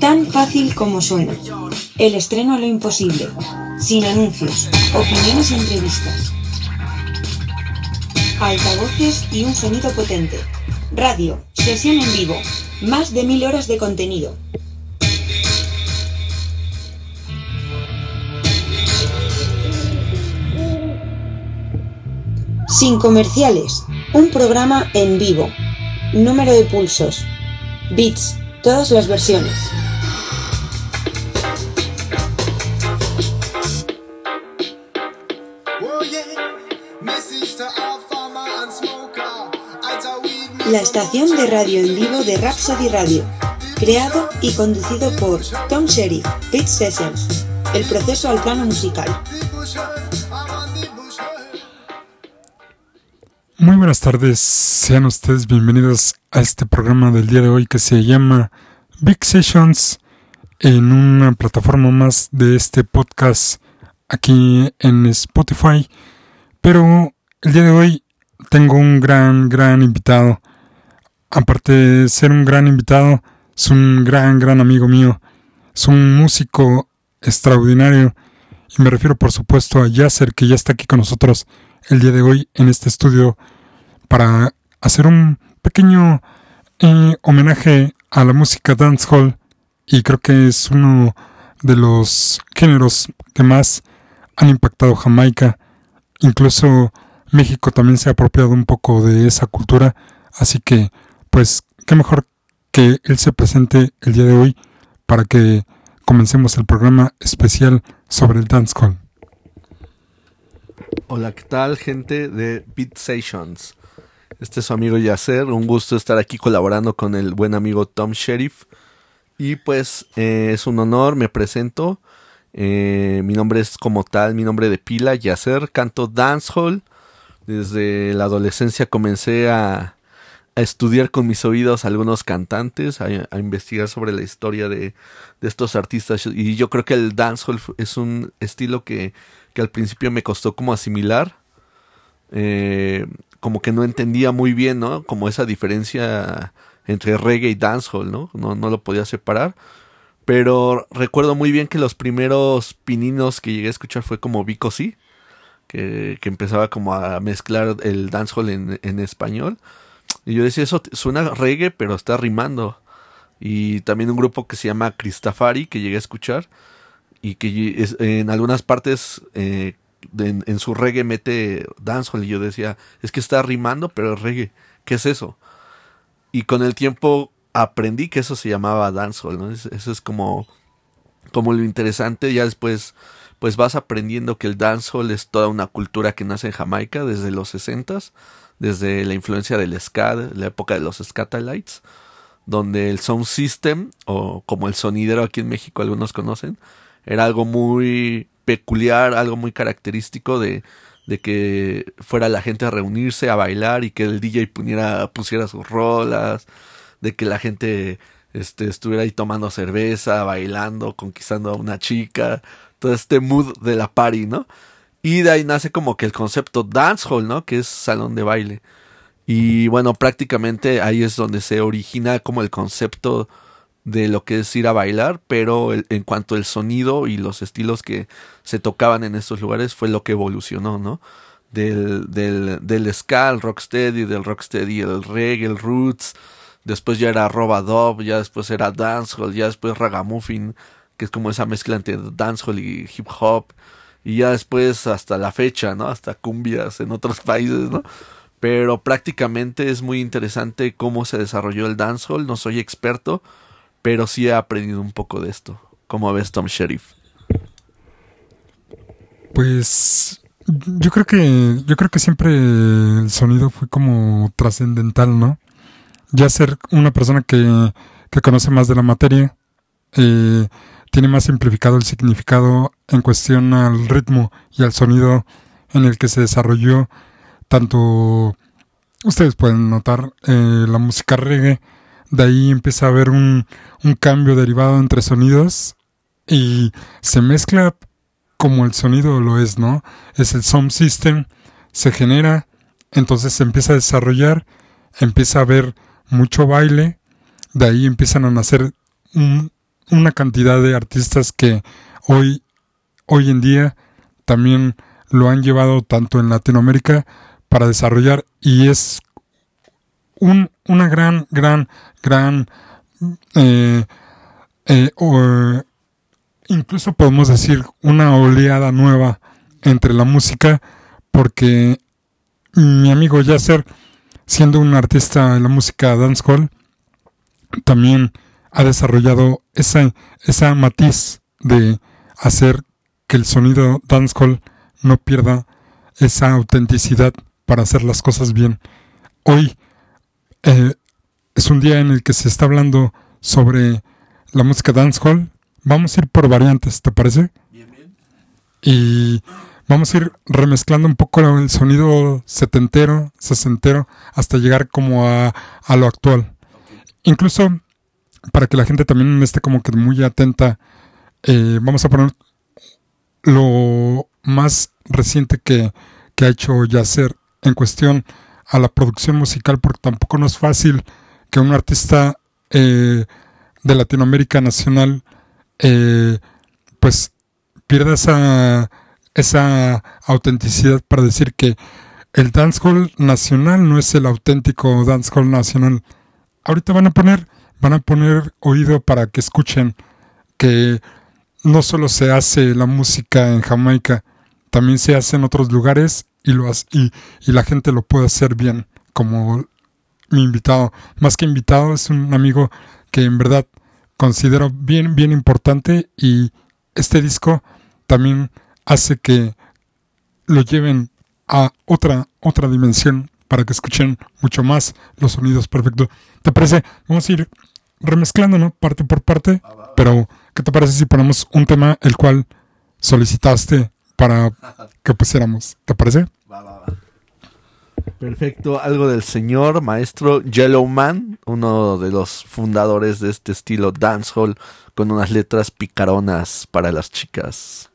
Tan fácil como suena. El estreno a lo imposible. Sin anuncios, opiniones y entrevistas. Altavoces y un sonido potente. Radio, sesión en vivo. Más de mil horas de contenido. Sin comerciales. Un programa en vivo. Número de pulsos. Bits. Todas las versiones. La estación de radio en vivo de Rhapsody Radio. Creado y conducido por Tom Sherry, Beat Sessions. El proceso al plano musical. Muy buenas tardes, sean ustedes bienvenidos a este programa del día de hoy que se llama Big Sessions en una plataforma más de este podcast aquí en Spotify. Pero el día de hoy tengo un gran, gran invitado. Aparte de ser un gran invitado, es un gran, gran amigo mío. Es un músico extraordinario. Y me refiero, por supuesto, a Yasser, que ya está aquí con nosotros el día de hoy en este estudio para hacer un pequeño eh, homenaje a la música dancehall. Y creo que es uno de los géneros que más han impactado Jamaica. Incluso México también se ha apropiado un poco de esa cultura. Así que pues qué mejor que él se presente el día de hoy para que comencemos el programa especial sobre el dancehall. Hola, ¿qué tal gente de Beat Sessions? Este es su amigo Yacer, un gusto estar aquí colaborando con el buen amigo Tom Sheriff. Y pues eh, es un honor, me presento. Eh, mi nombre es como tal, mi nombre de pila, Yacer, canto dancehall. Desde la adolescencia comencé a, a estudiar con mis oídos algunos cantantes, a, investigar sobre la historia de, estos artistas. Y yo creo que el dancehall es un estilo que, que al principio me costó como asimilar. Eh, como que no entendía muy bien, ¿no? Como esa diferencia entre reggae y dancehall, ¿no? No, lo podía separar. Pero recuerdo muy bien que los primeros pininos que llegué a escuchar fue como Vico sí, que, que empezaba como a mezclar el dancehall en español. Y yo decía, eso suena reggae, pero está rimando. Y también un grupo que se llama Cristafari, que llegué a escuchar. Y que en algunas partes eh, en, su reggae mete dancehall. Y yo decía, es que está rimando, pero es reggae. ¿Qué es eso? Y con el tiempo aprendí que eso se llamaba dancehall. ¿no? Eso es como, como lo interesante. Ya después pues vas aprendiendo que el dancehall es toda una cultura que nace en Jamaica desde los sesentas desde la influencia del ska, la época de los Scatalites, donde el sound system, o como el sonidero aquí en México algunos conocen, era algo muy peculiar, algo muy característico de, de que fuera la gente a reunirse, a bailar y que el DJ pusiera, pusiera sus rolas, de que la gente este, estuviera ahí tomando cerveza, bailando, conquistando a una chica, todo este mood de la party, ¿no? Y de ahí nace como que el concepto dancehall, ¿no? Que es salón de baile. Y bueno, prácticamente ahí es donde se origina como el concepto de lo que es ir a bailar, pero en cuanto al sonido y los estilos que se tocaban en estos lugares fue lo que evolucionó, ¿no? Del, del, del ska, el rocksteady, del rocksteady, el reggae, el roots, después ya era robadub, ya después era dancehall, ya después ragamuffin, que es como esa mezcla entre dancehall y hip hop, y ya después hasta la fecha, ¿no? Hasta cumbias en otros países, ¿no? Pero prácticamente es muy interesante cómo se desarrolló el dancehall. No soy experto, pero sí he aprendido un poco de esto. ¿Cómo ves, Tom Sheriff? Pues yo creo que yo creo que siempre el sonido fue como trascendental, ¿no? Ya ser una persona que, que conoce más de la materia, eh, tiene más simplificado el significado en cuestión al ritmo y al sonido en el que se desarrolló tanto ustedes pueden notar eh, la música reggae de ahí empieza a haber un, un cambio derivado entre sonidos y se mezcla como el sonido lo es, ¿no? Es el sound system, se genera, entonces se empieza a desarrollar, empieza a haber mucho baile, de ahí empiezan a nacer una cantidad de artistas que hoy, hoy en día también lo han llevado tanto en Latinoamérica para desarrollar y es un, una gran, gran, gran, eh, eh, incluso podemos decir una oleada nueva entre la música porque mi amigo Yasser, siendo un artista de la música dancehall, también ha desarrollado esa, esa matiz de hacer que el sonido dancehall no pierda esa autenticidad para hacer las cosas bien. Hoy eh, es un día en el que se está hablando sobre la música dancehall. Vamos a ir por variantes, ¿te parece? Bien, bien. Y vamos a ir remezclando un poco el sonido setentero, sesentero, hasta llegar como a, a lo actual. Incluso para que la gente también esté como que muy atenta, eh, vamos a poner lo más reciente que, que ha hecho Yacer en cuestión a la producción musical, porque tampoco no es fácil que un artista eh, de Latinoamérica nacional eh, pues pierda esa esa autenticidad para decir que el dancehall nacional no es el auténtico dancehall nacional. Ahorita van a poner, van a poner oído para que escuchen que no solo se hace la música en Jamaica, también se hace en otros lugares y, lo y, y la gente lo puede hacer bien, como mi invitado. Más que invitado, es un amigo que en verdad considero bien, bien importante y este disco también hace que lo lleven a otra, otra dimensión para que escuchen mucho más los sonidos perfectos. ¿Te parece? Vamos a ir remezclando, ¿no? Parte por parte. Pero, ¿qué te parece si ponemos un tema el cual solicitaste para que pusiéramos? ¿Te parece? Perfecto, algo del señor maestro Yellowman, uno de los fundadores de este estilo dancehall con unas letras picaronas para las chicas.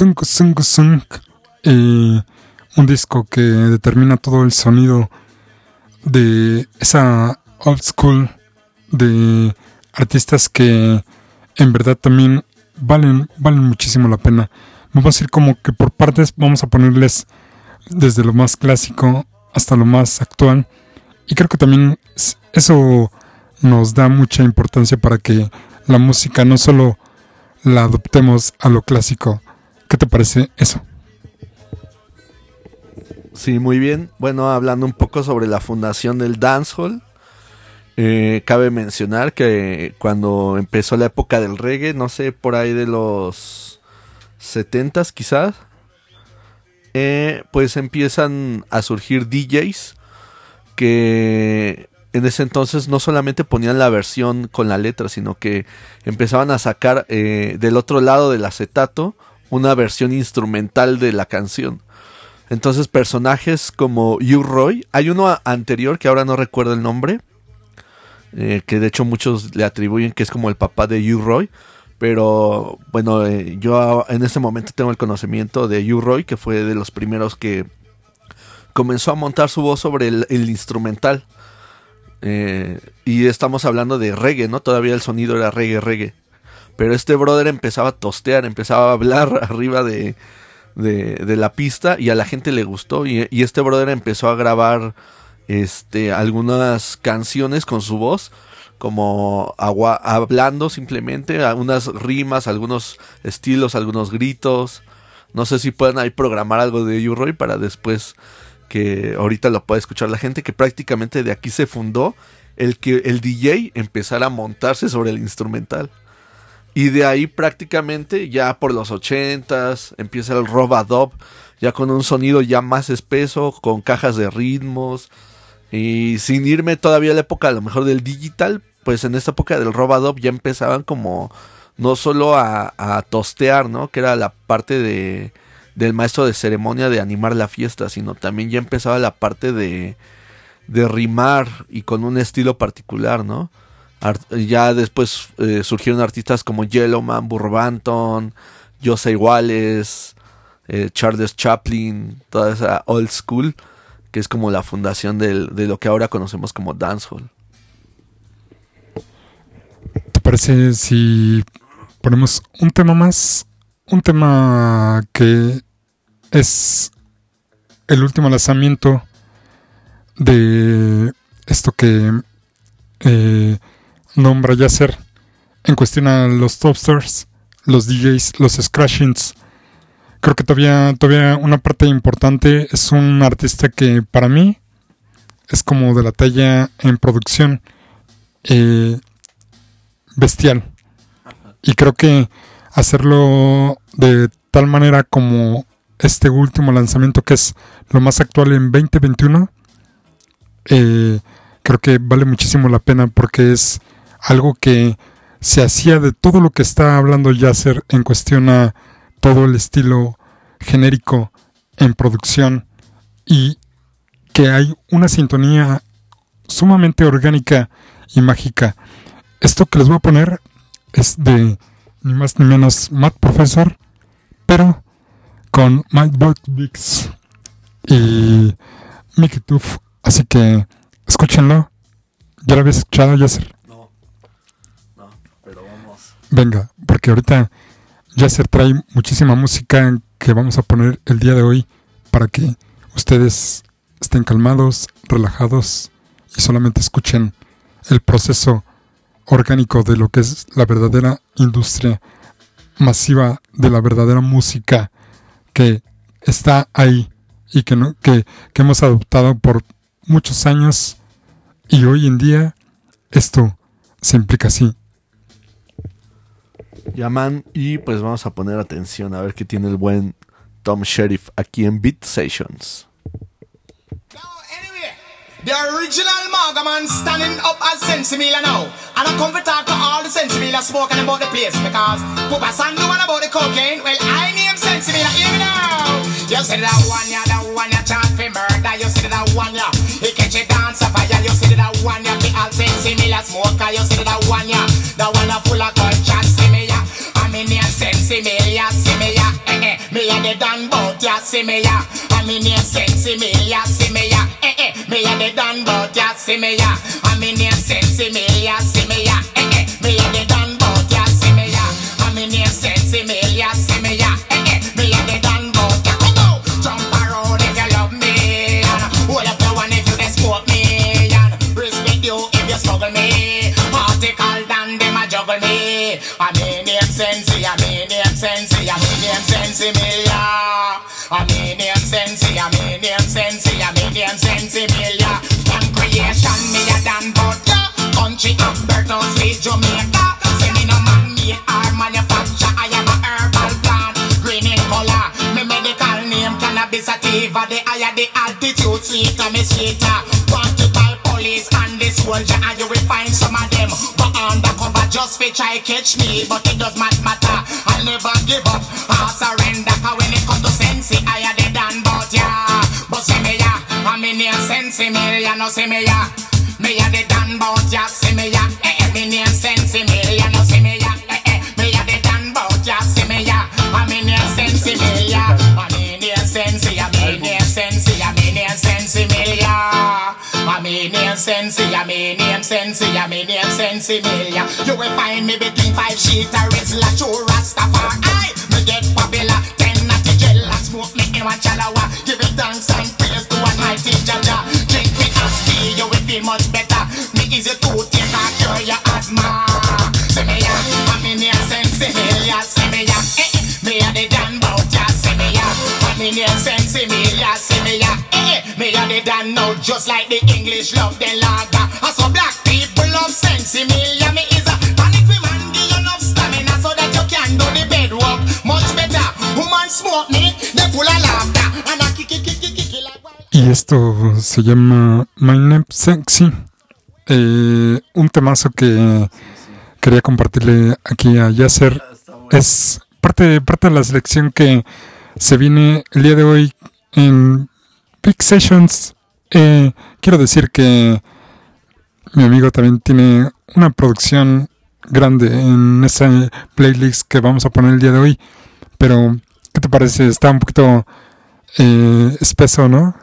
Sunk Sunk Sunk, un disco que determina todo el sonido de esa old school de artistas que en verdad también valen, valen muchísimo la pena. Vamos a ir como que por partes, vamos a ponerles desde lo más clásico hasta lo más actual. Y creo que también eso nos da mucha importancia para que la música no solo la adoptemos a lo clásico. ¿Qué te parece eso? Sí, muy bien. Bueno, hablando un poco sobre la fundación del dancehall, eh, cabe mencionar que cuando empezó la época del reggae, no sé, por ahí de los 70s quizás, eh, pues empiezan a surgir DJs que en ese entonces no solamente ponían la versión con la letra, sino que empezaban a sacar eh, del otro lado del acetato una versión instrumental de la canción. Entonces personajes como Hugh Roy, hay uno anterior que ahora no recuerdo el nombre, eh, que de hecho muchos le atribuyen que es como el papá de Hugh Roy, pero bueno, eh, yo en este momento tengo el conocimiento de Hugh Roy, que fue de los primeros que comenzó a montar su voz sobre el, el instrumental. Eh, y estamos hablando de reggae, ¿no? Todavía el sonido era reggae, reggae. Pero este brother empezaba a tostear, empezaba a hablar arriba de, de, la pista y a la gente le gustó. Y, este brother empezó a grabar este, algunas canciones con su voz, como hablando simplemente, algunas rimas, algunos estilos, algunos gritos. No sé si pueden ahí programar algo de U-Roy para después que ahorita lo pueda escuchar la gente, que prácticamente de aquí se fundó el que el DJ empezara a montarse sobre el instrumental. Y de ahí prácticamente ya por los ochentas empieza el Robadop, ya con un sonido ya más espeso, con cajas de ritmos. Y sin irme todavía a la época a lo mejor del digital, pues en esta época del Robadop ya empezaban como no solo a, a tostear, ¿no? Que era la parte de, del maestro de ceremonia de animar la fiesta, sino también ya empezaba la parte de, de rimar y con un estilo particular, ¿no? Ya después eh, surgieron artistas como Yellowman, Burro Banton, Jose Wallace, eh, Charles Chaplin, toda esa old school, que es como la fundación del- de lo que ahora conocemos como dancehall. ¿Te parece si ponemos un tema más? Un tema que es el último lanzamiento de esto que eh, nombra Yasser en cuestión a los topsters, los DJs, los scratchings. Creo que todavía, todavía una parte importante es un artista que para mí es como de la talla en producción eh, bestial. Y creo que hacerlo de tal manera como este último lanzamiento que es lo más actual en 2021, eh, creo que vale muchísimo la pena porque es algo que se hacía de todo lo que está hablando Yasser en cuestión a todo el estilo genérico en producción y que hay una sintonía sumamente orgánica y mágica. Esto que les voy a poner es de ni más ni menos Matt Professor, pero con Mike Buckbix y Mickey Tuff. Así que escúchenlo. ¿Ya lo habías escuchado, Yasser? Pero vamos. Venga, porque ahorita Yasser trae muchísima música que vamos a poner el día de hoy para que ustedes estén calmados, relajados y solamente escuchen el proceso orgánico de lo que es la verdadera industria masiva de la verdadera música que está ahí y que, no, que, que hemos adoptado por muchos años y hoy en día esto se implica así. Llaman y pues vamos a poner atención a ver qué tiene el buen Tom Sheriff aquí en Beat Sessions. The original Margaman standing up as Sensimila now. And I come to talk to all the Sensimila smoking about the place because Papa San know one about the cocaine. Well, I name Sensimila, hear me now. You see that one, yeah, that one, yeah, chant for murder. You see that one, yeah, he catch a dance of fire. You see that one, yeah, the all Sensimila smoker. You see that one, yeah, that one, yeah, full of culture. The done bout, yeah, see me, yeah, I'm in here, Sensimila, see me, yeah, eh, eh, me, yeah, the done bout, yeah, see me, yeah, I'm in here, Sensimila, see me, yeah, eh, eh, me, yeah, the done bout, yeah, see me, yeah, I'm in here, Sensimila, see me, yeah, eh, eh, me, yeah, the done bout, yeah, come on, jump around if you love me, and hold up your one if you desport me, and respect you if you struggle me, particle than them a juggle me, I mean name sensi, I mean name sensi, I mean name sensi me, yeah, I mean name sensi, I mean name sensi, I mean name sensi me, from creation me a done but yeah, country Alberta, sweet Jamaica, say me no man made or manufacture, I am a herbal plant, green in color, me medical name cannabis sativa, the higher the altitude, sweeter me sweeter. Wanted by police and the soldier, and you will find some of them. But undercover just fi try catch me, but it does not matter. I'll never give up, I'll surrender. Cause when it comes to sense, higher the than but yeah. But see me ya, I'm in here sense me, ya no see me ya. Me a the done bout ya, see me ya. Eh, eh, me name sense ya. I'm in here sense, ya. Me name sense, ya. Me name sense me. You will find me between five sheet a Rizla, two Rastafari. I me get popular, ten natty gel and smoke me in one chalawa. Give it thanks and praise to Almighty Jaja. Drink me as tea, you will feel much better. Me easy to take and cure your asthma. See me ya, I'm in here sense me, ya. Me ya, eh, eh. Me a the Dan ya. See me ya, I'm in here sense me, ya. Me Me just like the English love the lager. Black people the. Y esto se llama My Name Sexy. Eh, un temazo que quería compartirle aquí a Yasser. Es parte, parte de la selección que se viene el día de hoy en Big Sessions. Eh, quiero decir que mi amigo también tiene una producción grande en esa playlist que vamos a poner el día de hoy. Pero, ¿qué te parece? Está un poquito eh, espeso, ¿no?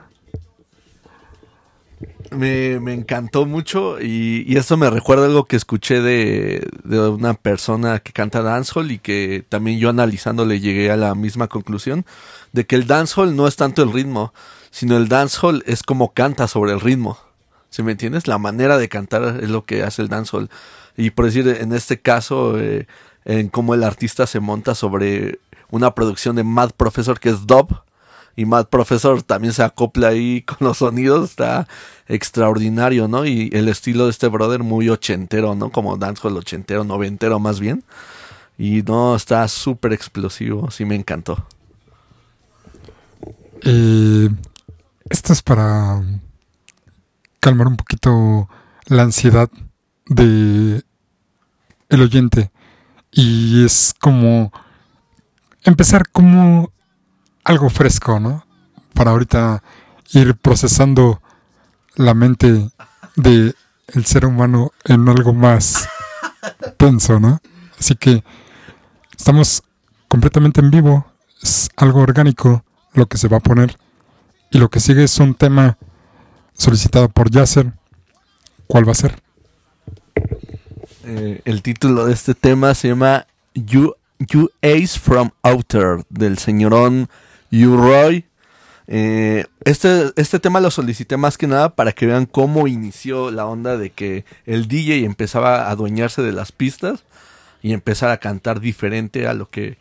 Me, me encantó mucho y, y esto me recuerda algo que escuché de, de una persona que canta dancehall y que también yo analizándole llegué a la misma conclusión de que el dancehall no es tanto el ritmo, sino el dancehall es como canta sobre el ritmo. ¿Sí me entiendes? La manera de cantar es lo que hace el dancehall. Y por decir, en este caso, eh, en cómo el artista se monta sobre una producción de Mad Professor que es dub y Mad Professor también se acopla ahí con los sonidos, está extraordinario, ¿no? Y el estilo de este brother muy ochentero, ¿no? Como dancehall ochentero, noventero más bien. Y no, está súper explosivo, sí me encantó. Eh, esto es para calmar un poquito la ansiedad de el oyente y es como empezar como algo fresco, ¿no? Para ahorita ir procesando la mente de el ser humano en algo más tenso, ¿no? Así que estamos completamente en vivo, es algo orgánico lo que se va a poner y lo que sigue es un tema solicitado por Yasser. ¿Cuál va a ser? Eh, el título de este tema se llama You, you Ace from Outer del señorón U-Roy. Eh, este, este tema lo solicité más que nada para que vean cómo inició la onda de que el DJ empezaba a adueñarse de las pistas y empezar a cantar diferente a lo que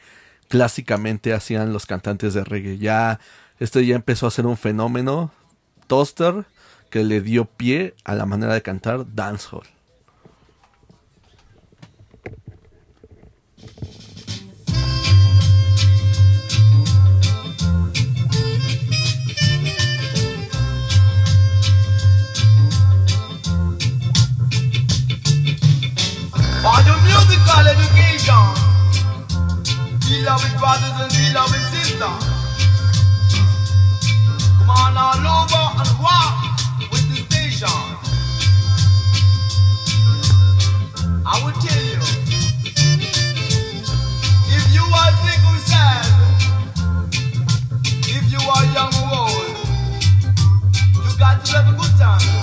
clásicamente hacían los cantantes de reggae. Ya este ya empezó a ser un fenómeno toaster que le dio pie a la manera de cantar dancehall. On all over and walk with the. I will tell you, if you are sad, if you are young or old, you got to have a good time.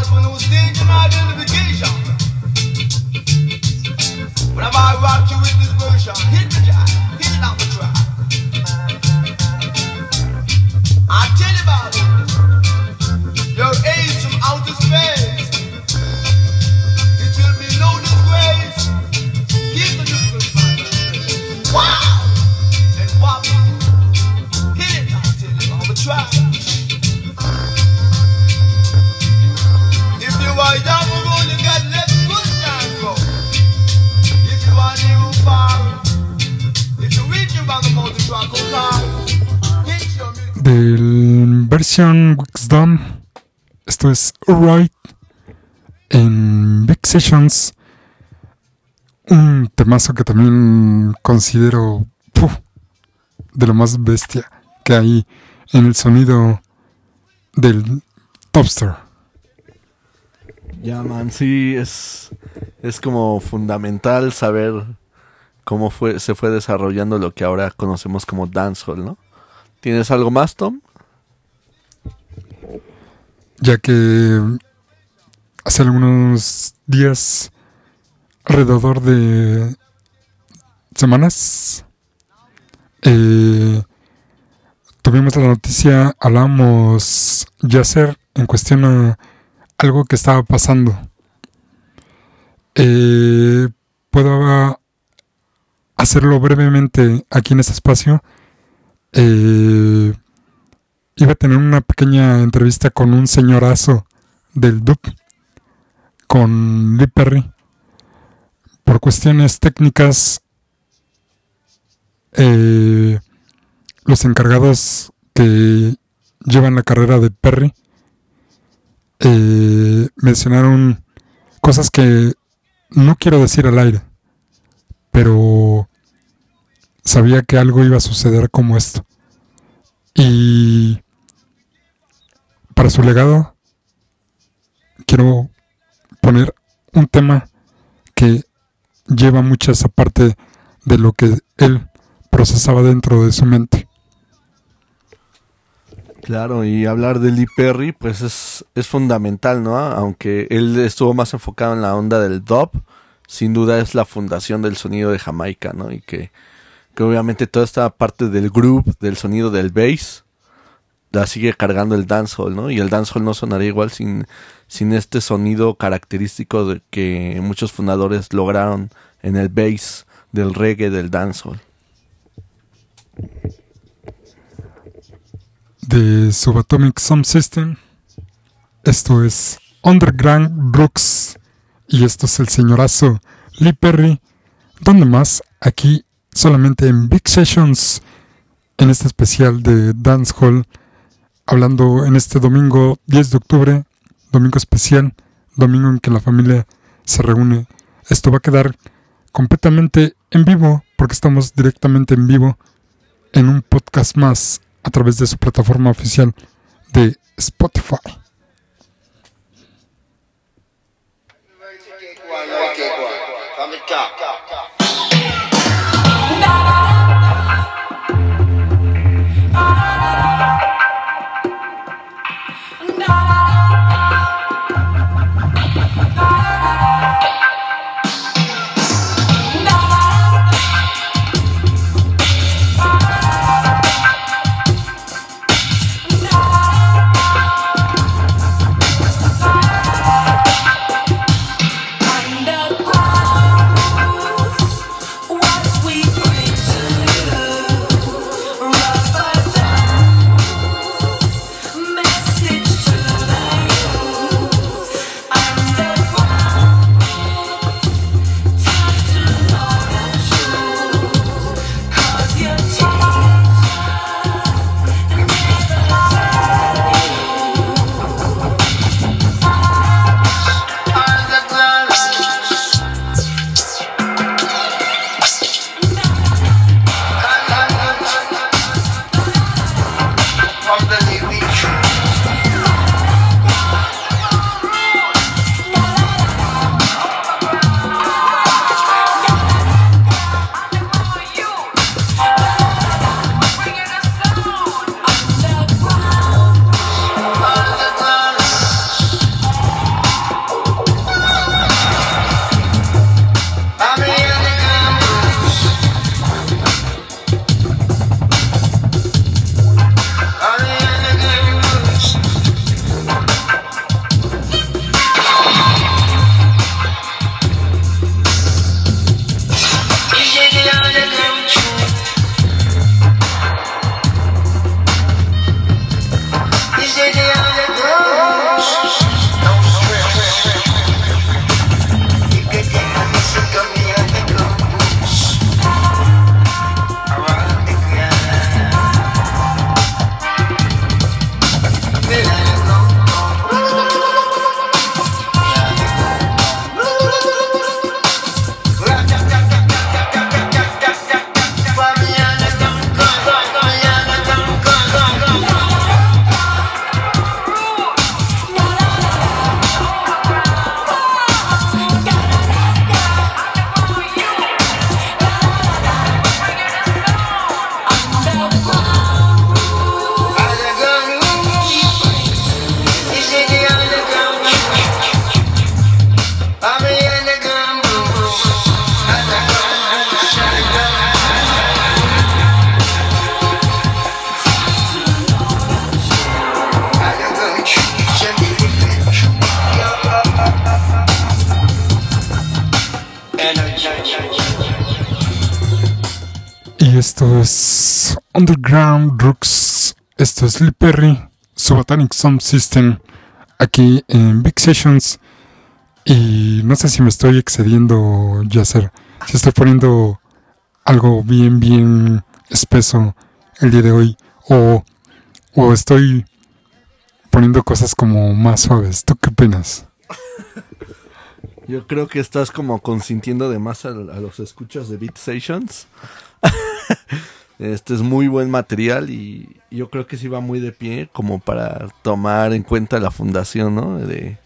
We pass for no stage and identification. Whenever I rock you with this version, hit the del versión Wixdom. Esto es Right en Big Sessions. Un temazo que también considero de lo más bestia que hay en el sonido del Topster. Ya, man, sí, es, es como fundamental saber cómo fue, se fue desarrollando lo que ahora conocemos como dancehall, ¿no? ¿Tienes algo más, Tom? Ya que hace algunos días, alrededor de semanas, eh, tuvimos la noticia, hablamos Yasser en cuestión a algo que estaba pasando. Eh, puedo hacerlo brevemente aquí en este espacio. Eh, iba a tener una pequeña entrevista con un señorazo del DUP, con Lee Perry. Por cuestiones técnicas, eh, los encargados que llevan la carrera de Perry eh, mencionaron cosas que no quiero decir al aire, pero sabía que algo iba a suceder como esto. Y para su legado, quiero poner un tema que lleva mucha esa parte de lo que él procesaba dentro de su mente. Claro, y hablar de Lee Perry, pues es, es fundamental, ¿no? Aunque él estuvo más enfocado en la onda del dub, sin duda es la fundación del sonido de Jamaica, ¿no? Y que, que obviamente toda esta parte del groove, del sonido del bass, la sigue cargando el dancehall, ¿no? Y el dancehall no sonaría igual sin, sin este sonido característico de que muchos fundadores lograron en el bass del reggae del dancehall. de Subatomic Sound System. Esto es Underground Brooks. Y esto es el señorazo Lee Perry. ¿Dónde más? Aquí solamente en Big Sessions. En este especial de Dance Hall. Hablando en este domingo 10 de octubre. Domingo especial. Domingo en que la familia se reúne. Esto va a quedar completamente en vivo. Porque estamos directamente en vivo. En un podcast más a través de su plataforma oficial de Spotify. Underground Rooks. Esto es Lee Perry, Subatomic Sound System, aquí en Big Sessions. Y no sé si me estoy excediendo, Yasser. Si estoy poniendo algo bien, bien espeso el día de hoy. O, o estoy poniendo cosas como más suaves. ¿Tú qué opinas? Yo creo que estás como consintiendo de más a, a los escuchas de Beat Sessions. este es muy buen material y yo creo que sí va muy de pie como para tomar en cuenta la fundación ¿no? de,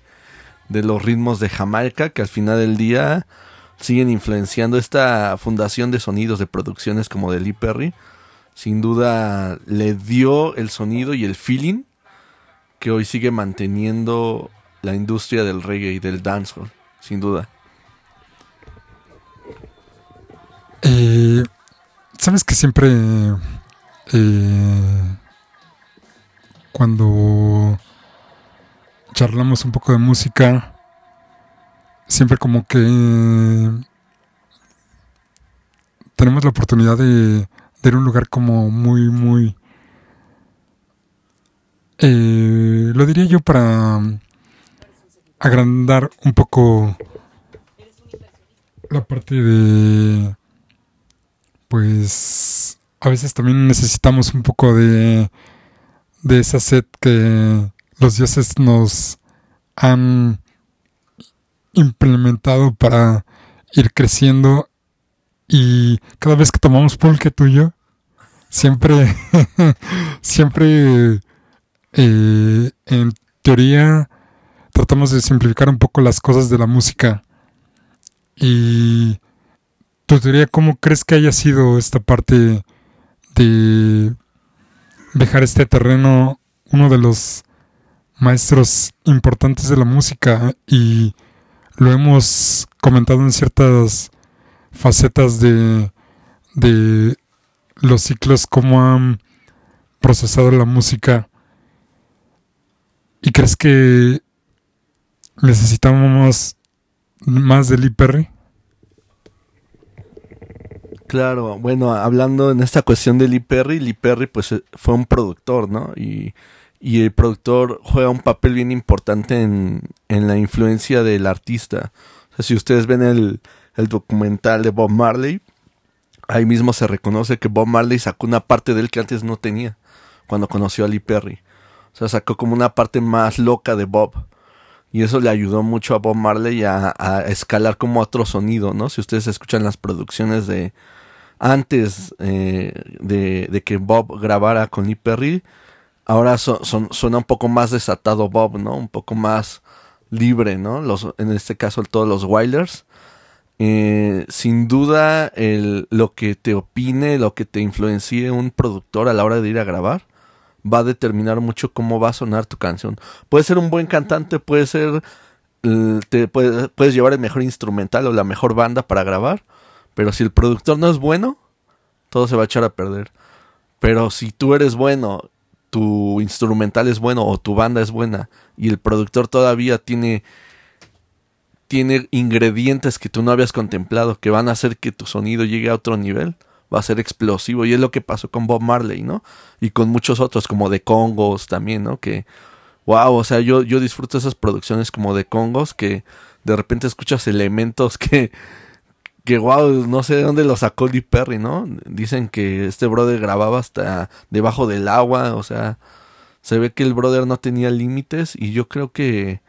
de los ritmos de Jamaica que al final del día siguen influenciando esta fundación de sonidos de producciones como de Lee Perry. Sin duda le dio el sonido y el feeling que hoy sigue manteniendo la industria del reggae y del dancehall, sin duda. Eh, Sabes que siempre eh, cuando charlamos un poco de música, siempre como que tenemos la oportunidad de, de un lugar como muy, muy... eh, lo diría yo para agrandar un poco la parte de pues a veces también necesitamos un poco de de esa sed que los dioses nos han implementado para ir creciendo y cada vez que tomamos pulque tuyo siempre siempre eh, en teoría tratamos de simplificar un poco las cosas de la música. Y tu teoría cómo crees que haya sido esta parte de dejar este terreno uno de los maestros importantes de la música y lo hemos comentado en ciertas facetas de, de los ciclos, cómo han procesado la música. ¿Y crees que necesitamos más de Lee Perry? Claro, bueno, hablando en esta cuestión de Lee Perry, Lee Perry pues eh, fue un productor, ¿no? Y, y el productor juega un papel bien importante en, en la influencia del artista. O sea, si ustedes ven el, el documental de Bob Marley, ahí mismo se reconoce que Bob Marley sacó una parte de él que antes no tenía cuando conoció a Lee Perry. O sea, sacó como una parte más loca de Bob. Y eso le ayudó mucho a Bob Marley a, escalar como otro sonido, ¿no? Si ustedes escuchan las producciones de antes eh, de, que Bob grabara con Lee Perry, ahora suena un poco más desatado Bob, ¿no? Un poco más libre, ¿no? En este caso todos los Wilders. Eh, sin duda, lo que te opine, lo que te influencie un productor a la hora de ir a grabar, va a determinar mucho cómo va a sonar tu canción. Puede ser un buen cantante, puede ser, te puede, puedes llevar el mejor instrumental o la mejor banda para grabar, pero si el productor no es bueno, todo se va a echar a perder. Pero si tú eres bueno, tu instrumental es bueno o tu banda es buena y el productor todavía tiene tiene ingredientes que tú no habías contemplado que van a hacer que tu sonido llegue a otro nivel, va a ser explosivo y es lo que pasó con Bob Marley, ¿no? Y con muchos otros como de Congos también, ¿no? Que wow, o sea, yo yo disfruto esas producciones como de Congos que de repente escuchas elementos que que wow, no sé de dónde lo sacó Lee Perry, ¿no? Dicen que este brother grababa hasta debajo del agua, o sea, se ve que el brother no tenía límites y yo creo que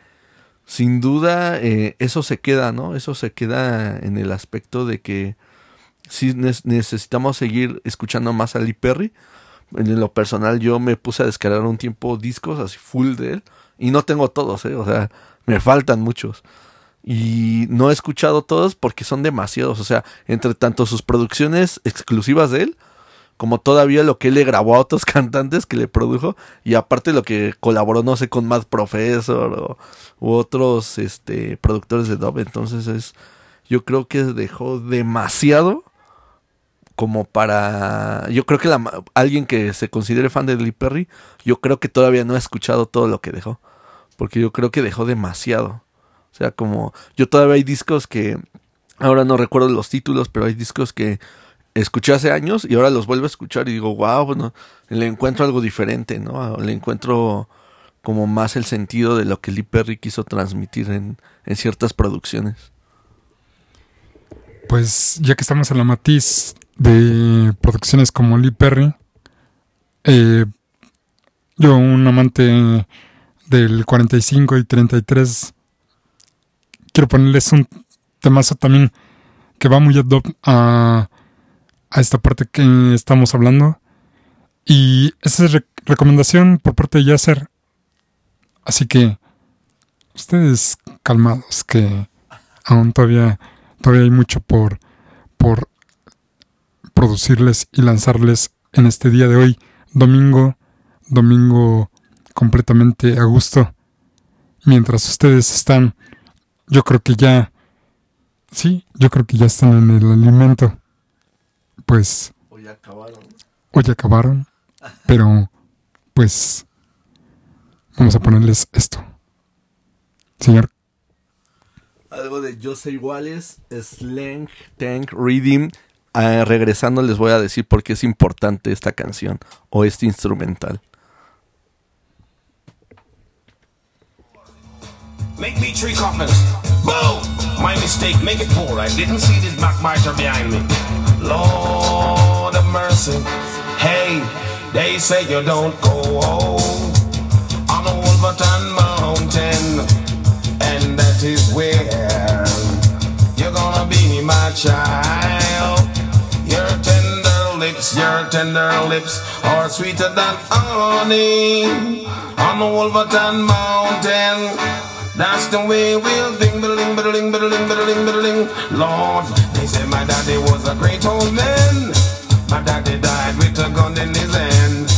sin duda eh, eso se queda, ¿no? Eso se queda en el aspecto de que si necesitamos seguir escuchando más a Lee Perry. En lo personal yo me puse a descargar un tiempo discos así full de él y no tengo todos, ¿eh? O sea, me faltan muchos y no he escuchado todos porque son demasiados. O sea, entre tanto sus producciones exclusivas de él, como todavía lo que él le grabó a otros cantantes que le produjo, y aparte lo que colaboró, no sé, con Mad Professor o, u otros este, productores de dub. Entonces es, yo creo que dejó demasiado como para yo creo que la, alguien que se considere fan de Lee Perry yo creo que todavía no ha escuchado todo lo que dejó porque yo creo que dejó demasiado o sea, como yo todavía hay discos que, ahora no recuerdo los títulos, pero hay discos que escuché hace años y ahora los vuelvo a escuchar y digo, wow, bueno, le encuentro algo diferente, ¿no? Le encuentro como más el sentido de lo que Lee Perry quiso transmitir en, en ciertas producciones. Pues ya que estamos en la matiz de producciones como Lee Perry, eh, yo un amante del 45 y 33, quiero ponerles un temazo también que va muy ad hoc a, a esta parte que estamos hablando. Y esa es re- recomendación por parte de Yasser. Así que ustedes calmados, que aún todavía, todavía hay mucho por, por producirles y lanzarles en este día de hoy, domingo, domingo completamente a gusto. Mientras ustedes están, yo creo que ya, sí, yo creo que ya están en el alimento. Pues ya acabaron. hoy acabaron, pero pues vamos a ponerles esto. Señor, Algo de Yo sé iguales, Slang, Tank, Reading. Ah, regresando les voy a decir por qué es importante esta canción o este instrumental. Make me three coffins. Boom! My mistake, make it four. I didn't see this backbiter behind me. Lord of mercy. Hey, they say you don't go home on Wolverton Mountain. And that is where you're gonna be my child. Tender lips are sweeter than honey on the Wolverton Mountain. That's the way we'll ding, biddling, biddling, biddling, biddling, biddling. Lord, they say my daddy was a great old man. My daddy died with a gun in his hand.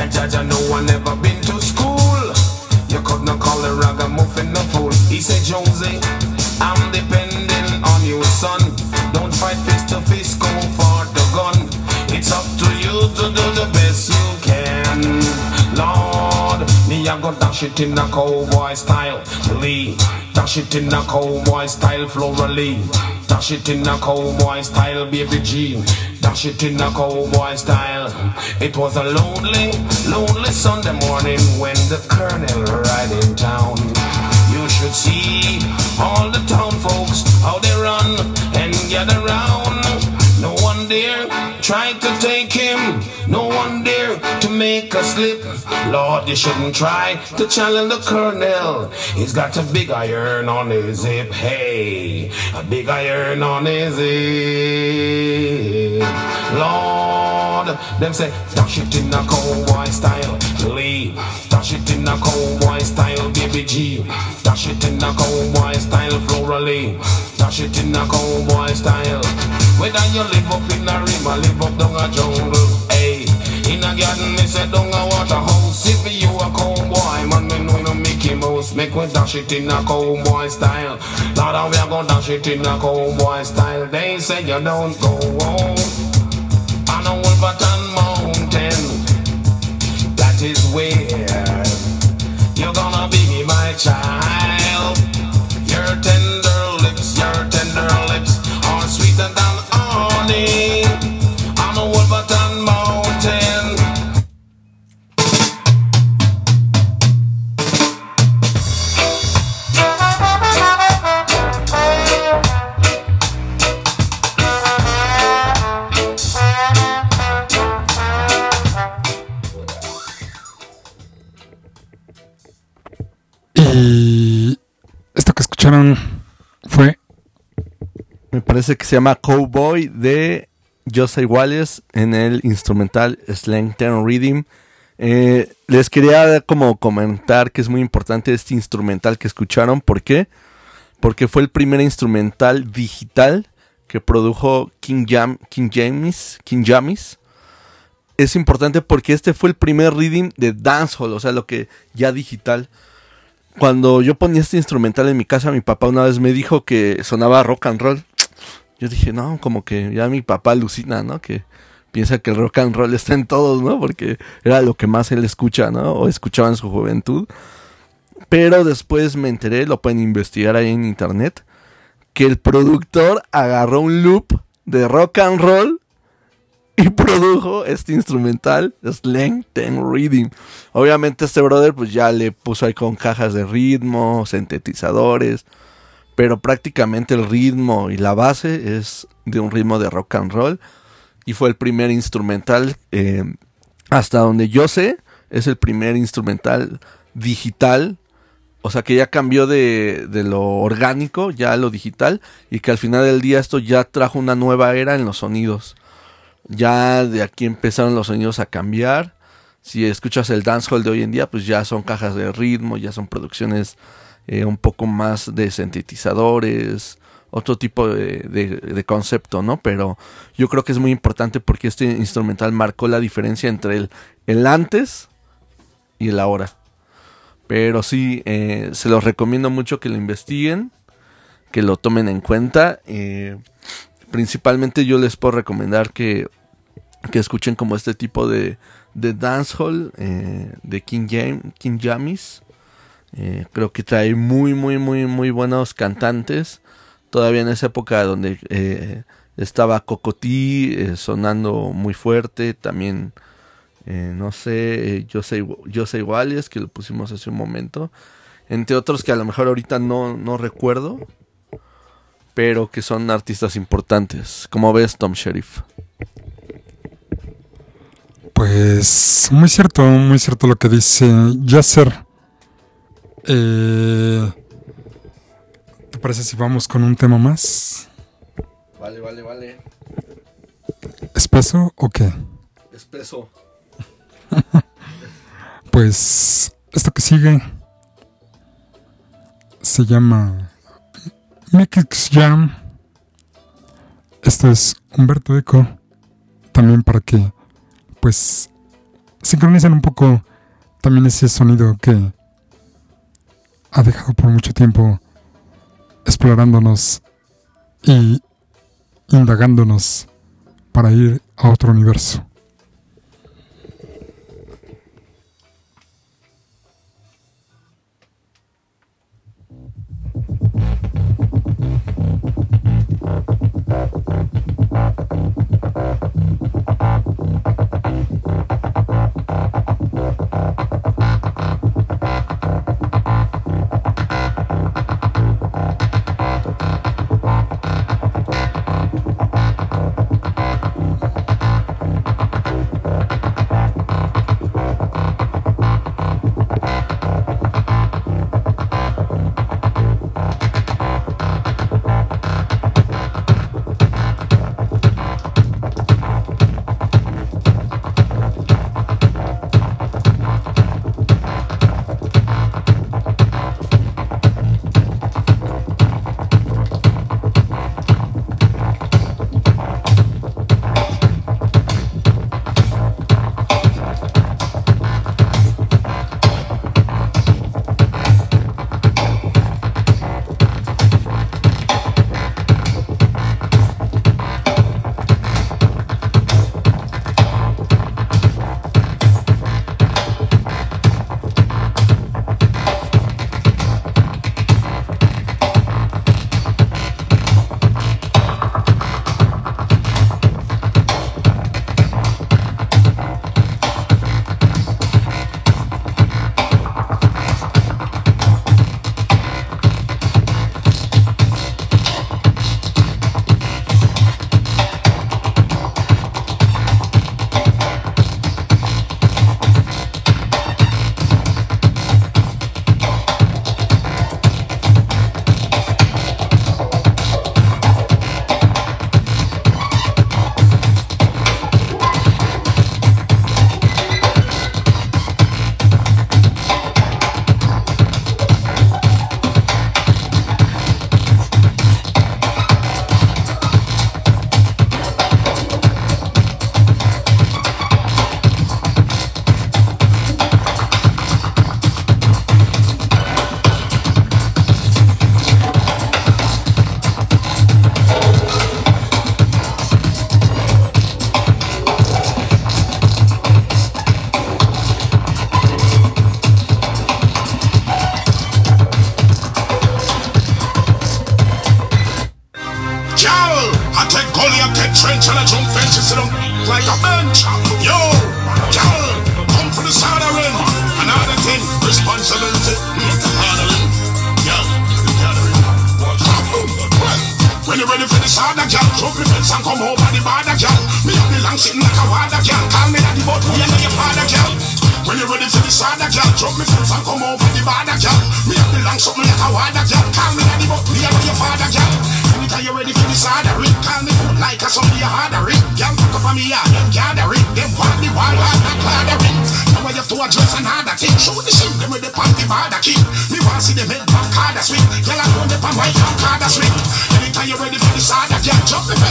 And Jaja, no one never been to school. You could not call a ragamuffin a fool. He said, Jonesy, do the best you can. Lord, me I go dash it in a cowboy style. Lee, dash it in a cowboy style. Florally, dash it in a cowboy style. Baby G, dash it in a cowboy style. It was a lonely, lonely Sunday morning when the colonel ride in town. You should see all the town folks how they run and gather round. No one there try to take. No one dare to make a slip. Lord, you shouldn't try to challenge the colonel. He's got a big iron on his hip. Hey, a big iron on his hip. Lord, them say, dash it in a cowboy style. Lee, dash it in a cowboy style. Baby G, dash it in a cowboy style. Florally, dash it in a cowboy style. Whether you live up in a river, live up down a jungle. In a garden, me say down a waterhouse. If you a cowboy, man, me know you Mickey Mouse. Make we dash it in a cowboy style. Lord, we a gonna dash it in a cowboy style. They say you don't go home on a Wolverton mountain. That is where you're gonna be my child. Y esto que escucharon fue Me parece que se llama Cowboy de Josa Iguales en el instrumental Slang Ten Reading. Eh, les quería como comentar que es muy importante este instrumental que escucharon. ¿Por qué? Porque fue el primer instrumental digital que produjo King, Jam, King James. King Jamis. Es importante porque este fue el primer reading de dancehall, o sea, lo que ya digital. Cuando yo ponía este instrumental en mi casa, mi papá una vez me dijo que sonaba rock and roll. Yo dije, no, como que ya mi papá alucina, ¿no? Que piensa que el rock and roll está en todos, ¿no? Porque era lo que más él escucha, ¿no? O escuchaba en su juventud. Pero después me enteré, lo pueden investigar ahí en internet, que el productor agarró un loop de rock and roll y produjo este instrumental, Slang Ten Reading. Obviamente este brother pues ya le puso ahí con cajas de ritmo, sintetizadores, pero prácticamente el ritmo y la base es de un ritmo de rock and roll y fue el primer instrumental, eh, hasta donde yo sé, es el primer instrumental digital o sea que ya cambió de, de, lo orgánico ya a lo digital y que al final del día esto ya trajo una nueva era en los sonidos. Ya de aquí empezaron los sonidos a cambiar. Si escuchas el dancehall de hoy en día, pues ya son cajas de ritmo, ya son producciones eh, un poco más de sintetizadores, otro tipo de, de, concepto, ¿no? Pero yo creo que es muy importante porque este instrumental marcó la diferencia entre el, el antes y el ahora. Pero sí, eh, se los recomiendo mucho que lo investiguen, que lo tomen en cuenta. Eh, principalmente yo les puedo recomendar que, que escuchen como este tipo de, de dancehall eh, de King, James, King Jamis. Eh, creo que trae muy, muy, muy, muy buenos cantantes. Todavía en esa época donde eh, estaba Cocotí sonando muy fuerte. También no sé, yo sé, yo sé iguales que lo pusimos hace un momento, entre otros que a lo mejor ahorita no, no recuerdo, pero que son artistas importantes. ¿Cómo ves, Tom Sheriff? Pues muy cierto, muy cierto lo que dice Yasser. Eh, ¿Te parece si vamos con un tema más? Vale, vale, vale. ¿Espeso o qué? Espeso. pues esto que sigue se llama Mix Jam. Esto es Humberto Eco. También para que pues sincronicen un poco también ese sonido que ha dejado por mucho tiempo explorándonos y indagándonos para ir a otro universo.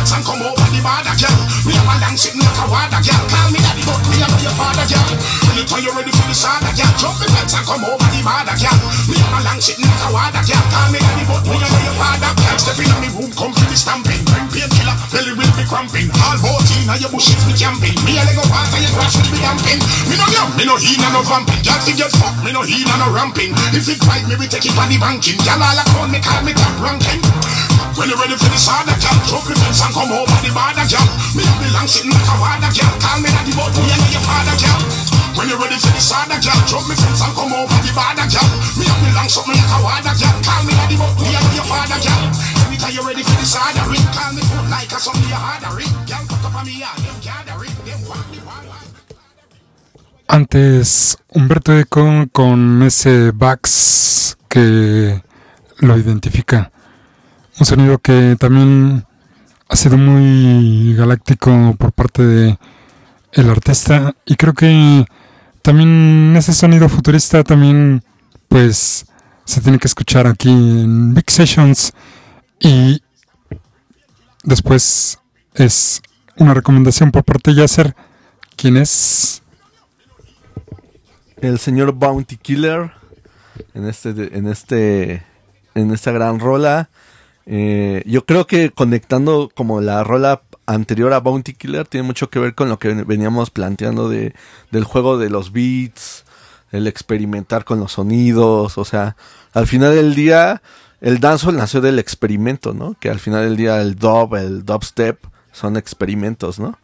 Fence and come over the border, girl. Me have a long sitting like a water, girl. Call me daddy, but me know your father, girl. Anytime you ready for the saga, girl, drop the fence and come over the border, girl. Me have a long sitting like a water, girl. Call me daddy, but me know your father, girl. Step in me room, come feel the stamping. Bring painkiller, belly will be cramping. All 14 on your bushes be camping. Me a lego water, your grass will be damping. Me no yum, me no heat, no vamping. Girl, if you fuck, me no heat, no ramping. If it right, me we take it on the banking. Girl, all I call me, call me top ranking. When you ready for the drop the and come over the the long sitting. When you ready for the drop me fence and come the girl. Me have the long like a girl. Call me daddy, your father, me. Antes Humberto Eco con ese Bax que lo identifica. Un sonido que también ha sido muy galáctico por parte de el artista. Y creo que también ese sonido futurista también pues se tiene que escuchar aquí en Big Sessions. Y después es una recomendación por parte de Yasser. Quien es el señor Bounty Killer en este en este en esta gran rola eh, yo creo que conectando como la rola anterior a Bounty Killer tiene mucho que ver con lo que veníamos planteando de, del juego de los beats, el experimentar con los sonidos, o sea, al final del día el dancehall nació del experimento, ¿no? Que al final del día el dub, el dubstep son experimentos, ¿no?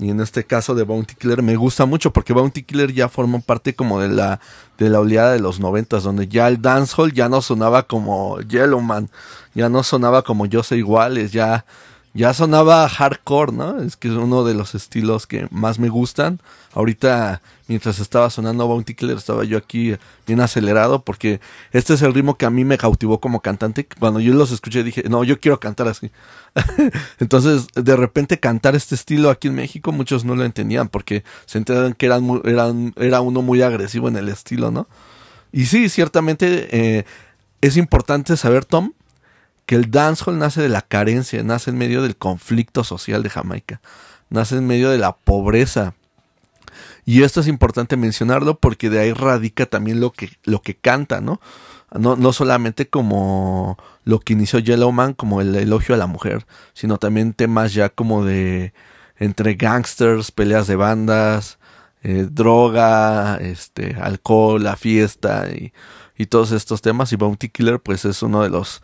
Y en este caso de Bounty Killer me gusta mucho porque Bounty Killer ya formó parte como de la, de la oleada de los noventas, donde ya el dancehall ya no sonaba como Yellowman, ya no sonaba como Yo Sé Iguales, ya, ya sonaba hardcore, ¿no? Es que es uno de los estilos que más me gustan. Ahorita, mientras estaba sonando Bounty Killer, estaba yo aquí bien acelerado porque este es el ritmo que a mí me cautivó como cantante. Cuando yo los escuché dije, no, yo quiero cantar así. Entonces, de repente cantar este estilo aquí en México, muchos no lo entendían porque se enteraron que eran, era uno muy agresivo en el estilo, ¿no? Y sí, ciertamente eh, es importante saber, Tom, que el dancehall nace de la carencia, nace en medio del conflicto social de Jamaica, nace en medio de la pobreza. Y esto es importante mencionarlo porque de ahí radica también lo que, lo que canta, ¿no? No, no solamente como lo que inició Yellowman, como el elogio a la mujer, sino también temas ya como de entre gangsters, peleas de bandas, eh, droga, este, alcohol, la fiesta y, y todos estos temas. Y Bounty Killer, pues es uno de los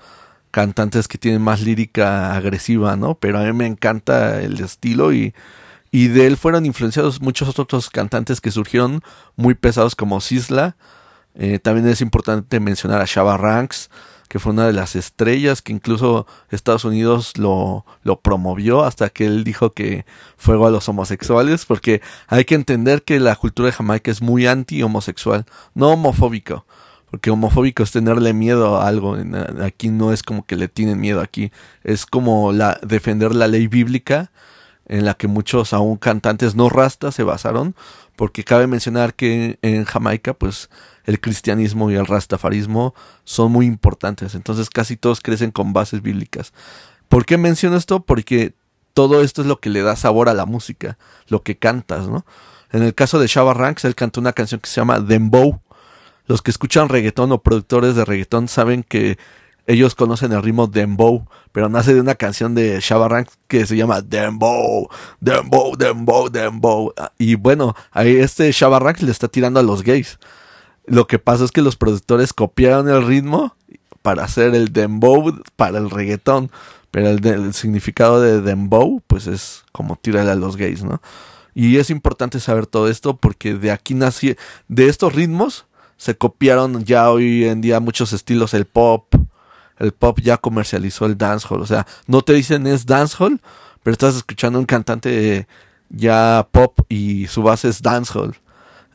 cantantes que tienen más lírica agresiva, ¿no? Pero a mí me encanta el estilo y, y de él fueron influenciados muchos otros cantantes que surgieron muy pesados como Sisla. Eh, también es importante mencionar a Shabba Ranks, que fue una de las estrellas que incluso Estados Unidos lo, lo promovió hasta que él dijo que fuego a los homosexuales, porque hay que entender que la cultura de Jamaica es muy anti-homosexual, no homofóbico, porque homofóbico es tenerle miedo a algo, aquí no es como que le tienen miedo, aquí es como defender la ley bíblica en la que muchos aún cantantes no rastas se basaron, porque cabe mencionar que en Jamaica, pues el cristianismo y el rastafarismo son muy importantes, entonces casi todos crecen con bases bíblicas. ¿Por qué menciono esto? Porque todo esto es lo que le da sabor a la música, lo que cantas, ¿no? En el caso de Shabba Ranks, él cantó una canción que se llama Dembow. Los que escuchan reggaetón o productores de reggaetón saben que ellos conocen el ritmo Dembow, pero nace de una canción de Shabba Ranks que se llama Dembow, Dembow, Dembow, Dembow. Y bueno, ahí este Shabba Ranks le está tirando a los gays. Lo que pasa es que los productores copiaron el ritmo para hacer el dembow para el reggaetón, pero el, el significado de dembow pues es como tirarle a los gays, ¿no? Y es importante saber todo esto porque de aquí nació, de estos ritmos se copiaron ya hoy en día muchos estilos, el pop, el pop ya comercializó el dancehall, o sea, no te dicen es dancehall, pero estás escuchando un cantante ya pop y su base es dancehall.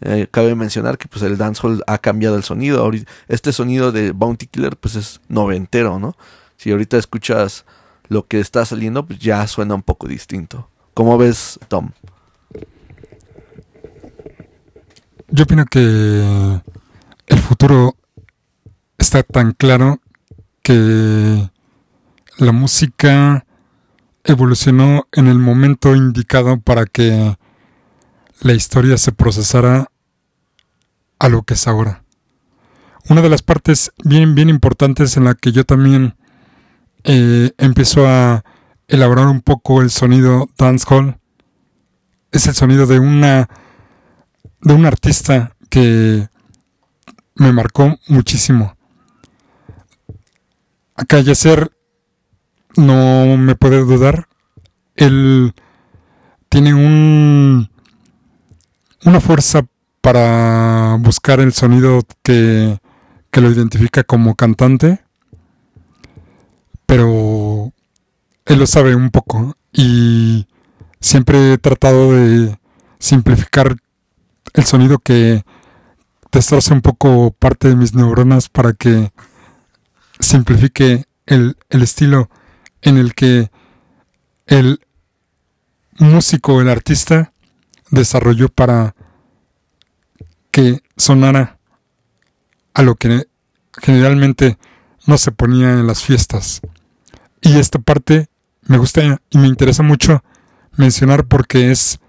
Eh, cabe mencionar que pues el dancehall ha cambiado el sonido. Este sonido de Bounty Killer pues es noventero, ¿no? Si ahorita escuchas lo que está saliendo, pues ya suena un poco distinto. ¿Cómo ves, Tom? Yo opino que el futuro está tan claro que la música evolucionó en el momento indicado para que la historia se procesara a lo que es ahora. Una de las partes bien, bien importantes en la que yo también eh, empiezo a elaborar un poco el sonido dancehall es el sonido de una de un artista que me marcó muchísimo. Yacer no me puede dudar. Él tiene un una fuerza para buscar el sonido que, que lo identifica como cantante. Pero él lo sabe un poco. Y siempre he tratado de simplificar el sonido que destroce un poco parte de mis neuronas para que simplifique el, el estilo en el que el músico, el artista, desarrolló para que sonara a lo que generalmente no se ponía en las fiestas. Y esta parte me gusta y me interesa mucho mencionar porque es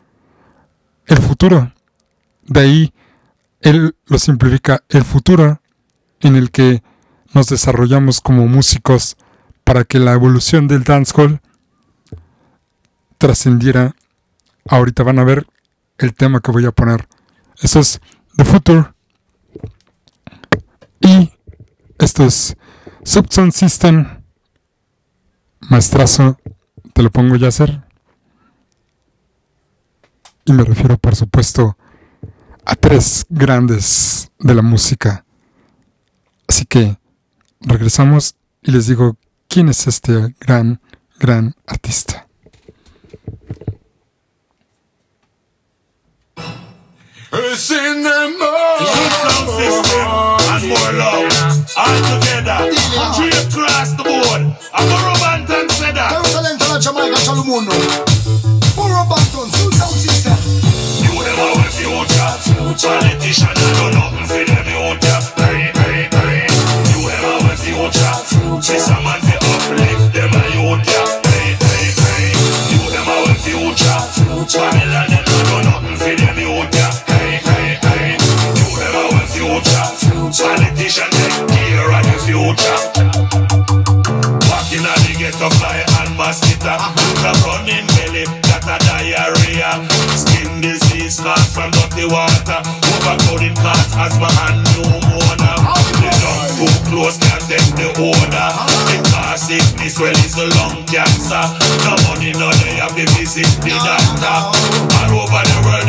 el futuro. De ahí él lo simplifica el futuro en el que nos desarrollamos como músicos para que la evolución del dancehall trascendiera. Ahorita van a ver el tema que voy a poner. Eso es The Future. Y esto es Subson System. Maestrazo, te lo pongo ya hacer. Y me refiero, por supuesto, a tres grandes de la música. Así que regresamos y les digo quién es este gran, gran artista. It's in the Sound system and more love. All together. Three across the board. I'm a Robantan said that. Jerusalem to la Jamaica to the mundo. Puro Banton, Soul Sound System. Our future. Politician, I do nothing for out there. Hey, hey, hey. You them our future. This a man fi uplift them a youth hey. You them our future. Babylon, them do them youth. Hey, hey, hey. You them our future. Politician, take care of the future. Walking on the ghetto fly and mosquito caused from dirty water. Overcrowding cause asthma and pneumonia. The lung too close can't take the odor. The cause sickness well is the lung cancer. No money no they have to visit the doctor. All over the world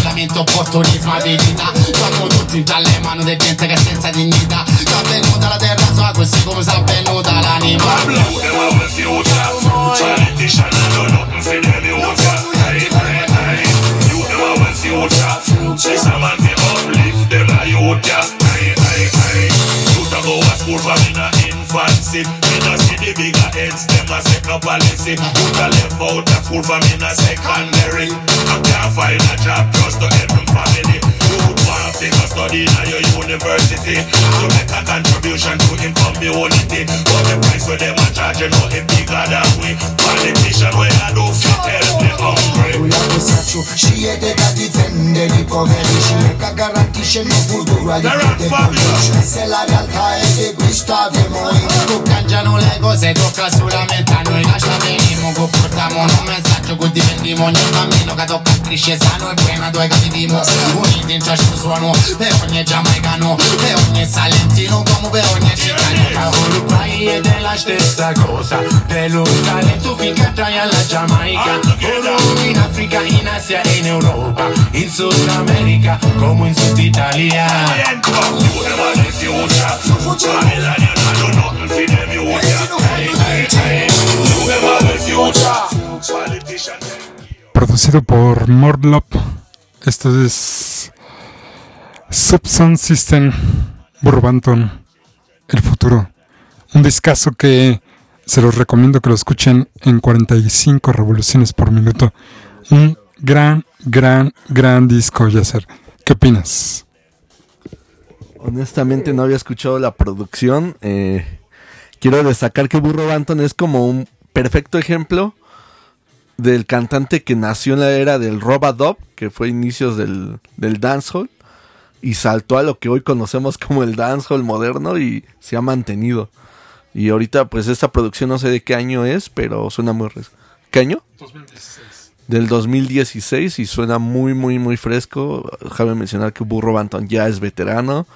solamente opportunismo abilità Siamo tutti in già le mani di gente che è senza dignità. Che è venuta la terra sua così come sa venuta l'anima. You them our future Politician I do nothing for them youth Hey, hey, hey You. them our future This a man fi uplift them a youth yeah. Hey, hey, hey Youth a go a school from in a infancy Me no see the bigger heads, them a set up a lazy. Put a left out a school from in a secondary. I can't find a job just to help them family. You want to study in your university to make a contribution to income community. But the price where them a charging, you know, it bigger than we. Politician where I do fit help the hungry. She had a defender, the covenant. She make a guarantee, she no good or right. She sell a gal, I had a gusta de moi. Tu canja no legos, se tocca solamente a noi un messaggio che difendiamo ogni bambino che tocca sano e prima due Uniti in ciascun suono per ogni giamaicano, per ogni salentino come per ogni cittadino Col paese della stessa cosa, per lo talento finché trai alla Giamaica Oro in Africa, in Asia e in Europa, in Sud America come in Sud Italia Producido por Mordlop, esto es Subsound System Burbanton, El Futuro. Un discazo que se los recomiendo que lo escuchen en 45 revoluciones por minuto. Un gran, gran, gran disco, Yasser. ¿Qué opinas? Honestamente no había escuchado la producción. Eh, quiero destacar que Burro Banton es como un perfecto ejemplo del cantante que nació en la era del Robadop, que fue inicios del, del dancehall, y saltó a lo que hoy conocemos como el dancehall moderno y se ha mantenido. Y ahorita, pues esta producción no sé de qué año es, pero suena muy fresco. ¿Qué año? 2016. Del 2016 y suena muy, muy, muy fresco. Déjame mencionar que Burro Banton ya es veterano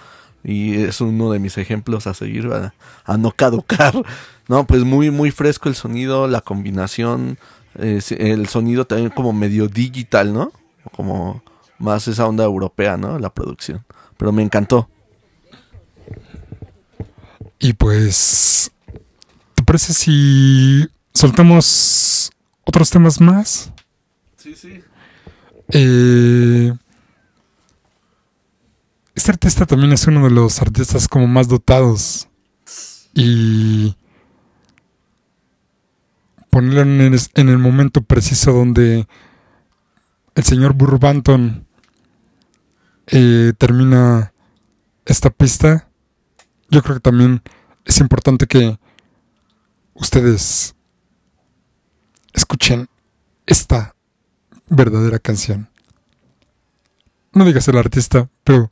y es uno de mis ejemplos a seguir, a, a no caducar. No, pues muy, muy fresco el sonido, la combinación, eh, el sonido también como medio digital, ¿no? Como más esa onda europea, ¿no? La producción. Pero me encantó. Y pues, ¿te parece si soltamos otros temas más? Sí, sí. Eh, este artista también es uno de los artistas como más dotados. Y ponerlo en el, momento preciso donde el señor Burbanton eh, termina esta pista, yo creo que también es importante que ustedes escuchen esta verdadera canción. No digas el artista, pero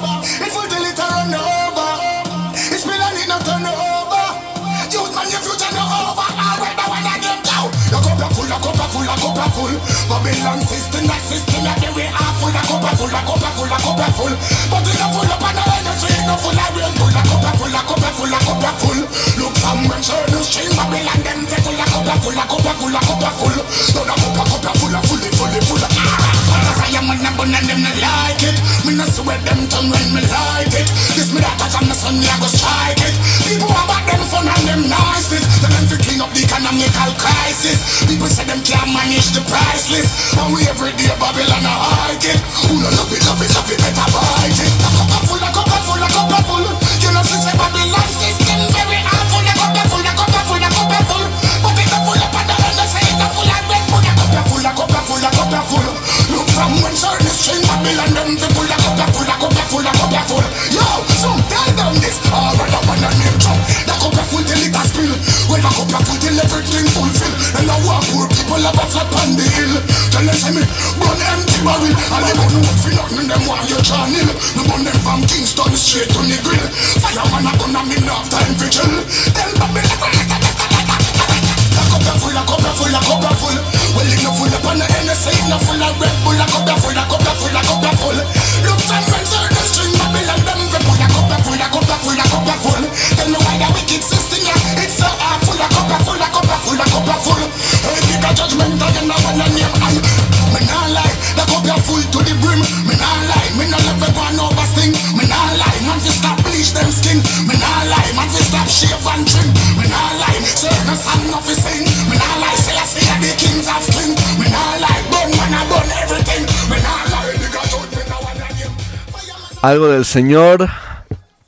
algo del señor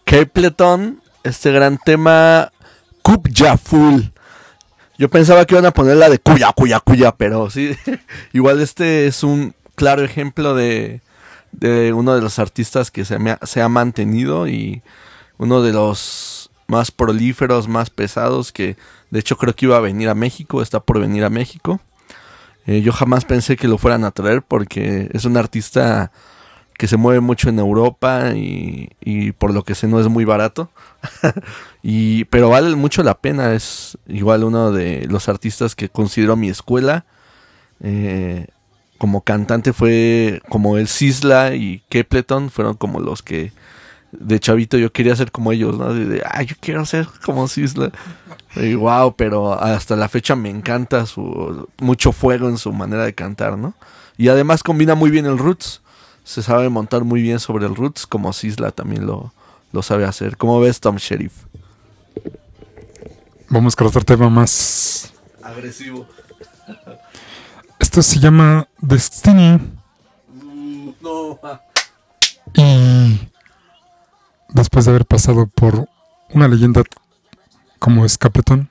Capleton, este gran tema Cupjaful. Yo pensaba que iban a poner la de cuya, cuya, cuya, pero sí, igual este es un claro ejemplo de, de uno de los artistas que se, ha, se ha mantenido y uno de los más prolíferos, más pesados, que de hecho creo que iba a venir a México, está por venir a México. Eh, yo jamás pensé que lo fueran a traer porque es un artista que se mueve mucho en Europa y, por lo que sé no es muy barato. y, pero vale mucho la pena, es igual uno de los artistas que considero mi escuela. Eh, como cantante fue como el Sisla y Kepleton fueron como los que de chavito yo quería ser como ellos, ¿no? De, ah, yo quiero ser como Sisla. Y wow, pero hasta la fecha me encanta su mucho fuego en su manera de cantar, ¿no? Y además combina muy bien el roots. Se sabe montar muy bien sobre el roots, como Sisla también lo, lo sabe hacer. ¿Cómo ves, Tom Sheriff? Vamos con otro tema más. Agresivo. Esto se llama Destiny. No. Y después de haber pasado por una leyenda como es Capleton,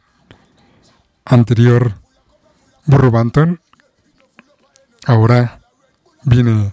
anterior Burro Banton, ahora viene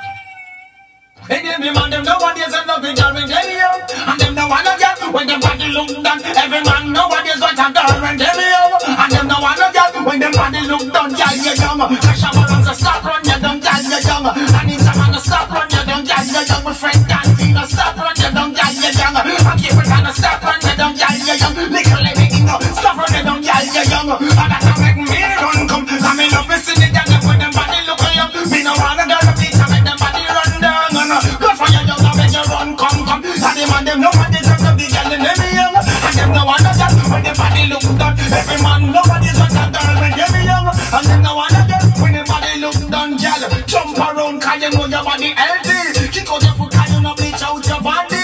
They give me man, them nowadays and nothing girl when they young And them no wanna get when them body look done Every man nowadays want a girl when they young And them no wanna get when them body look done Girl, you young Fresh up on the stop run, you done, girl, you young I need some man to stop run, you done, girl, you young My friend Cantina, stop run, you done, girl, you young I keep it on the stop run, you done, girl, you young Little lady, you know, stop run, you done, girl, you young when them body look done. Every man nobody's want a girl. When them young And them no wanna girl when them body look done, girl Jump around cause you know your body healthy. Kick out your foot 'cause you no bleach out your body.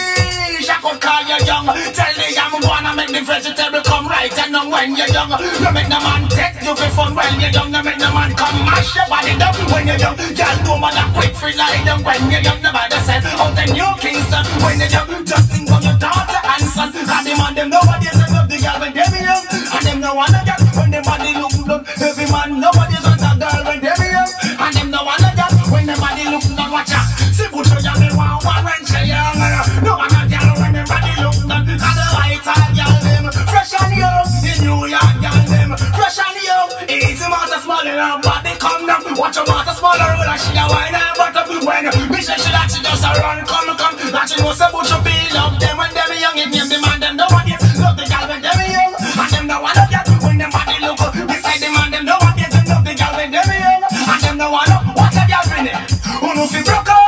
Shack out cause you're young. Tell me I'm gonna make the vegetable come right And now when you're young You make the man take you for fun when you're young You make the man come mash your body down. When you're young Girl, don't wanna quit free like them when you're young Nobody says out in New Kingston when you're young Just think of your daughter and son. Cause them and them nobody say love the girl when they be young And them no wanna get when them body look good Every man nobody want a girl when they be young. And them no wanna get when them body look good Watch out, see put your young and one one when she young. No wanna girl when them body look good Cause the white all girl them. Fresh and young The New York girl them. Fresh and young Easy master smaller and body come down. Watch your master smaller when she a wine and bottom When me say she that she just a run come come. That she know say but you be young It name the man them nobody love não se troca.